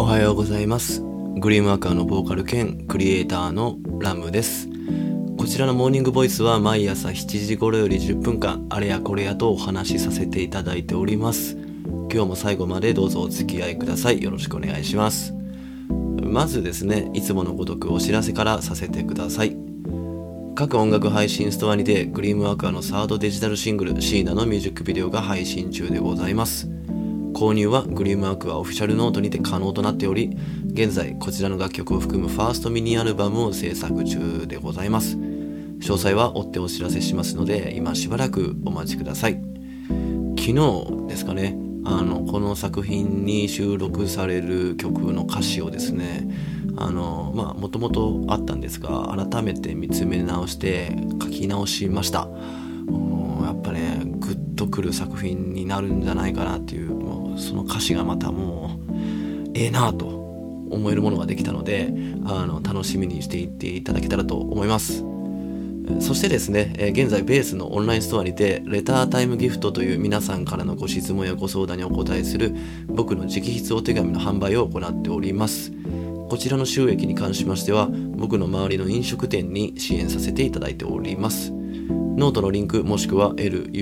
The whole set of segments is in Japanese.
おはようございます。グリームワーカーのボーカル兼クリエイターのラムです。こちらのモーニングボイスは毎朝7時頃より10分間あれやこれやとお話しさせていただいております。今日も最後までどうぞお付き合いください。よろしくお願いします。まずですねいつものごとくお知らせからさせてください。各音楽配信ストアにてグリームワーカーのサードデジタルシングルシーナのミュージックビデオが配信中でございます。購入はグリームワークはオフィシャルノートにて可能となっており現在こちらの楽曲を含むファーストミニアルバムを制作中でございます。詳細は追ってお知らせしますので今しばらくお待ちください。昨日ですかねあのこの作品に収録される曲の歌詞をですねあのまあもともとあったんですが改めて見つめ直して書き直しました。やっぱねグッとくる作品になるんじゃないかなっていうその歌詞がまたもうええなと思えるものができたのであの楽しみにしていっていただけたらと思いますそしてですね、え現在ベースのオンラインストアにて、レタータイムギフトという皆さんからのご質問やご相談にお答えする僕の直筆お手紙の販売を行っております。こちらの収益に関しましては、僕の周りの飲食店に支援させていただいております。ノートのリンクもしくは RAM BASE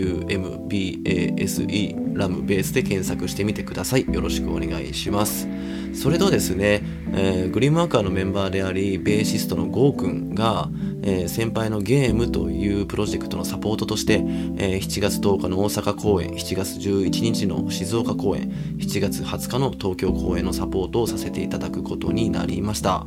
ラムベースで検索してみてください。よろしくお願いします。それとですね、えー、グリームワーカーのメンバーであり、ベーシストのゴーくんが、えー、先輩のゲームというプロジェクトのサポートとして、えー、7月10日の大阪公演、7月11日の静岡公演、7月20日の東京公演のサポートをさせていただくことになりました。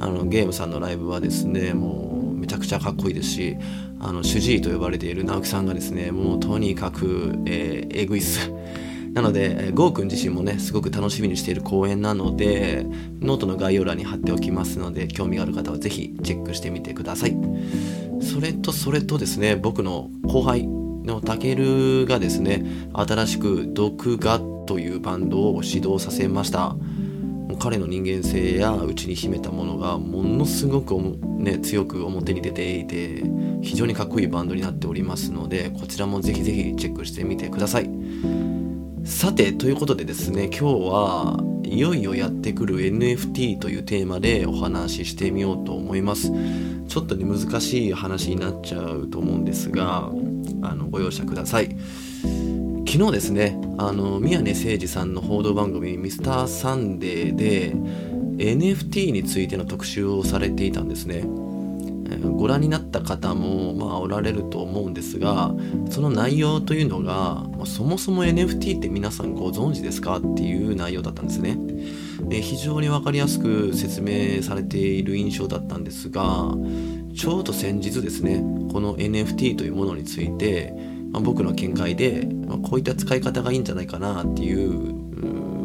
あのゲームさんのライブはですね、もうめちゃくちゃかっこいいですし、あの主治医と呼ばれている直樹さんがですね、もうとにかく、えー、えぐいっす。なので、ゴーくん自身もね、すごく楽しみにしている公演なので、ノートの概要欄に貼っておきますので、興味がある方はぜひチェックしてみてください。それと、それとですね、僕の後輩のたけるがですね、新しく毒画というバンドを始動させました。彼の人間性や内に秘めたものがものすごく、ね、強く表に出ていて非常にかっこいいバンドになっておりますのでこちらもぜひぜひチェックしてみてください。さてということでですね今日はいよいよやってくる NFT というテーマでお話ししてみようと思いますちょっとね難しい話になっちゃうと思うんですがあのご容赦ください昨日ですねあの宮根誠司さんの報道番組「ミスターサンデー」で NFT についての特集をされていたんですねご覧になった方もまあおられると思うんですがその内容というのがまそもそも NFT って皆さんご存知ですかっていう内容だったんですね。非常に分かりやすく説明されている印象だったんですがちょうど先日ですねこの NFT というものについて、まあ、僕の見解で、まあ、こういった使い方がいいんじゃないかなっていう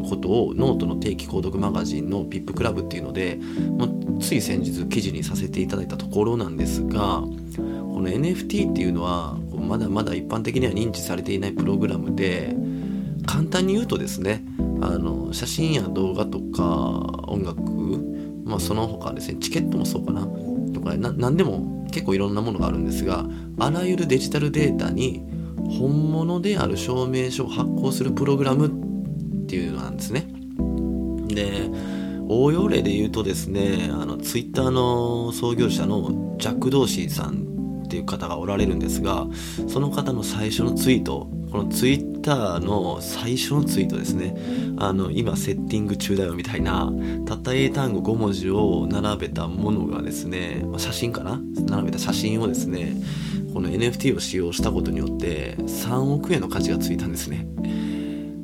ことをノートの定期購読マガジンの VIP クラブっていうので、まあ、つい先日記事にさせていただいたところなんですがこの NFT っていうのはまだまだ一般的には認知されていないプログラムで簡単に言うとですねあの写真や動画とか音楽、まあ、その他ですねチケットもそうかなとか何でも結構いろんなものがあるんですがあらゆるデジタルデータに本物である証明書を発行するプログラムっていうのなんですね。で応用例で言うとですねあのツイッターの創業者のジャック・ドーシーさんっていう方がおられるんですがその方の最初のツイートこのツイッターの最初のツイートですね。あの今セッティング中だよみたいなたった英単語5文字を並べたものがですね写真かな？並べた写真をですねこの NFT を使用したことによって3億円の価値がついたんですね。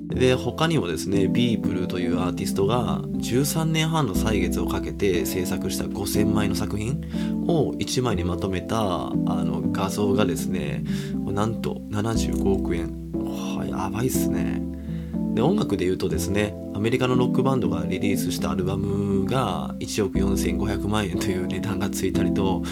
で他にもですねビープルというアーティストが13年半の歳月をかけて制作した5000枚の作品を1枚にまとめたあの画像がですねなんと75億円。はいやばいっすね。で音楽で言うとですねアメリカのロックバンドがリリースしたアルバムが1億4500万円という値段がついたりと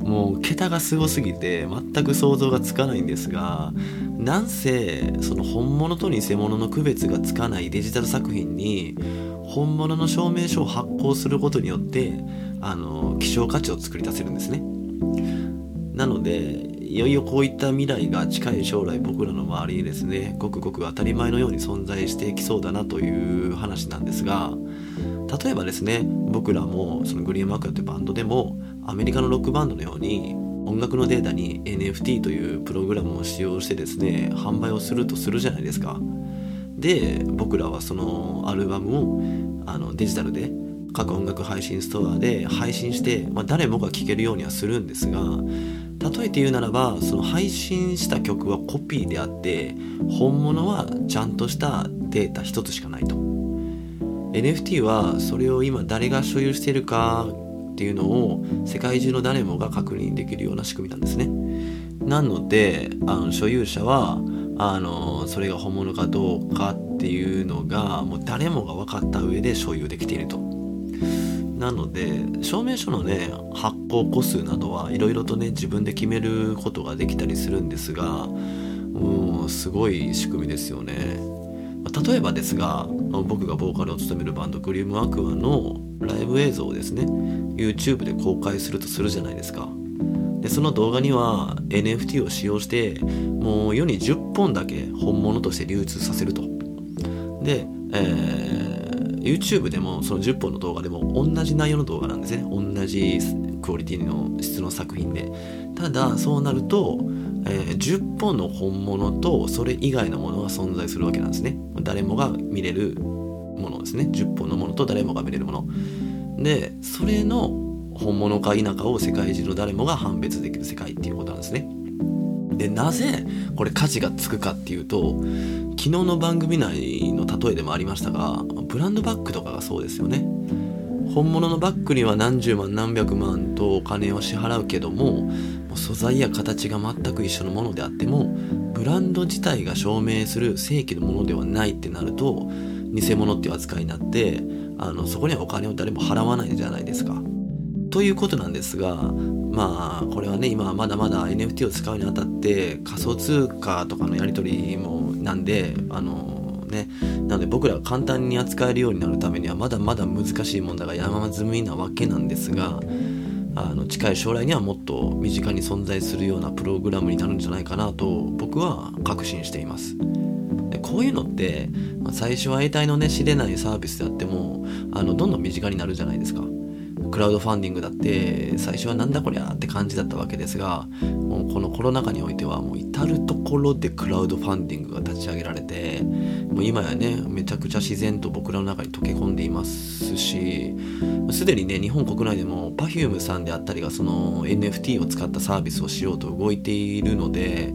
もう桁がすごすぎて全く想像がつかないんですがなんせその本物と偽物の区別がつかないデジタル作品に本物の証明書を発行することによってあの希少価値を作り出せるんですね。なのでいよいよこういった未来が近い将来僕らの周りにですねごくごく当たり前のように存在していきそうだなという話なんですが例えばですね僕らもそのグリーンマークというバンドでもアメリカのロックバンドのように音楽のデータに NFT というプログラムを使用してですね販売をするとするじゃないですか。で僕らはそのアルバムをあのデジタルで各音楽配信ストアで配信して、まあ、誰もが聴けるようにはするんですが例えて言うならばその配信した曲はコピーであって本物はちゃんとしたデータ一つしかないと。NFT はそれを今誰が所有しているかっていうのを世界中の誰もが確認できるような仕組みなんですね。なのであの所有者はあのそれが本物かどうかっていうのがもう誰もが分かった上で所有できていると。なので証明書のね発行個数などはいろいろとね自分で決めることができたりするんですがうんすごい仕組みですよね。例えばですが僕がボーカルを務めるバンドグリームアクアのライブ映像をですね YouTube で公開するとするじゃないですか。でその動画には NFT を使用してもう世に10本だけ本物として流通させると。で、えー YouTube でもその10本の動画でも同じ内容の動画なんですね。同じクオリティの質の作品で。ただそうなると、えー、10本の本物とそれ以外のものが存在するわけなんですね。誰もが見れるものですね。10本のものと誰もが見れるもの。でそれの本物か否かを世界中の誰もが判別できる世界っていうことなんですね。でなぜこれ価値がつくかっていうと昨日の番組内の例えでもありましたがブランドバッグとかがそうですよね本物のバッグには何十万何百万とお金を支払うけども素材や形が全く一緒のものであってもブランド自体が証明する正規のものではないってなると偽物っていう扱いになってあのそこにはお金を誰も払わないじゃないですか。ということなんですがまあこれはね今まだまだ NFT を使うにあたって仮想通貨とかのやり取りもなんであのねなので僕らが簡単に扱えるようになるためにはまだまだ難しい問題が山積みなわけなんですがあの近い将来にはもっと身近に存在するようなプログラムになるんじゃないかなと僕は確信しています。でこういうのって、まあ、最初は得体のね知れないサービスであってもあのどんどん身近になるじゃないですか。クラウドファンディングだって最初はなんだこりゃって感じだったわけですがもうこのコロナ禍においてはもう至る所でクラウドファンディングが立ち上げられてもう今やねめちゃくちゃ自然と僕らの中に溶け込んでいますしすでにね日本国内でも Perfume さんであったりがその NFT を使ったサービスをしようと動いているので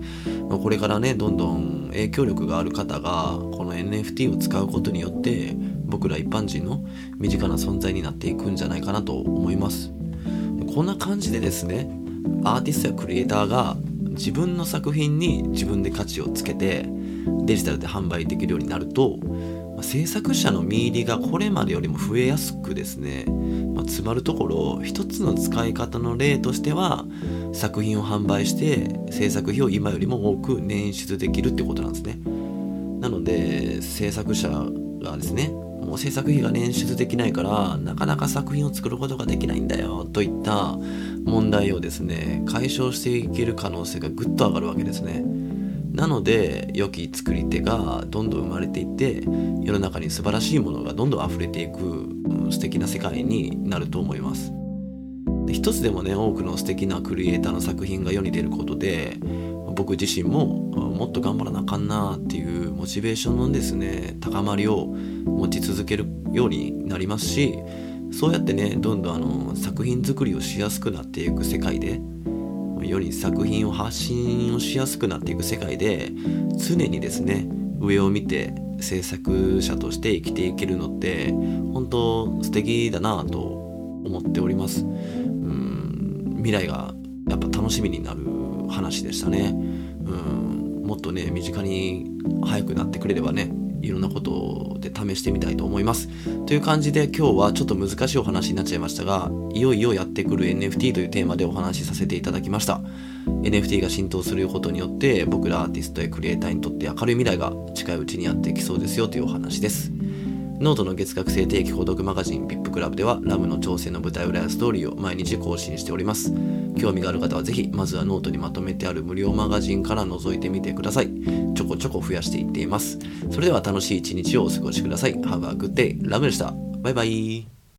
これからねどんどん影響力がある方がこの NFT を使うことによって僕ら一般人の身近な存在になっていくんじゃないかなと思います。こんな感じでですねアーティストやクリエイターが自分の作品に自分で価値をつけてデジタルで販売できるようになると制作者の見入りがこれまでよりも増えやすくですね、まあ、詰まるところ一つの使い方の例としては作品を販売して制作費を今よりも多く捻出できるってことなんですね。なので制作者がですねもう制作費が捻出できないからなかなか作品を作ることができないんだよといった問題をですね解消していける可能性がぐっと上がるわけですね。なので良き作り手がどんどん生まれていって世の中に素晴らしいものがどんどん溢れていく、うん、素敵な世界になると思います。一つでもね多くの素敵なクリエイターの作品が世に出ることで僕自身ももっと頑張らなあかんなっていうモチベーションのですね高まりを持ち続けるようになりますしそうやってねどんどんあの作品作りをしやすくなっていく世界でより作品を発信をしやすくなっていく世界で常にですね上を見て制作者として生きていけるのって本当素敵だなと思っております。うん未来がやっぱ楽しみになる話でしたねうんもっとね身近に早くなってくれればねいろんなことで試してみたいと思います。という感じで今日はちょっと難しいお話になっちゃいましたが、いよいよやってくる NFT というテーマでお話しさせていただきました。NFT が浸透することによって僕らアーティストやクリエイターにとって明るい未来が近いうちにやってきそうですよというお話です。ノートの月額制定期購読マガジン VIP クラブではラムの挑戦の舞台裏やストーリーを毎日更新しております。興味がある方はぜひまずはノートにまとめてある無料マガジンから覗いてみてください。ちょこちょこ増やしていっています。それでは楽しい一日をお過ごしください。Have a good day. ラムでした。バイバイ。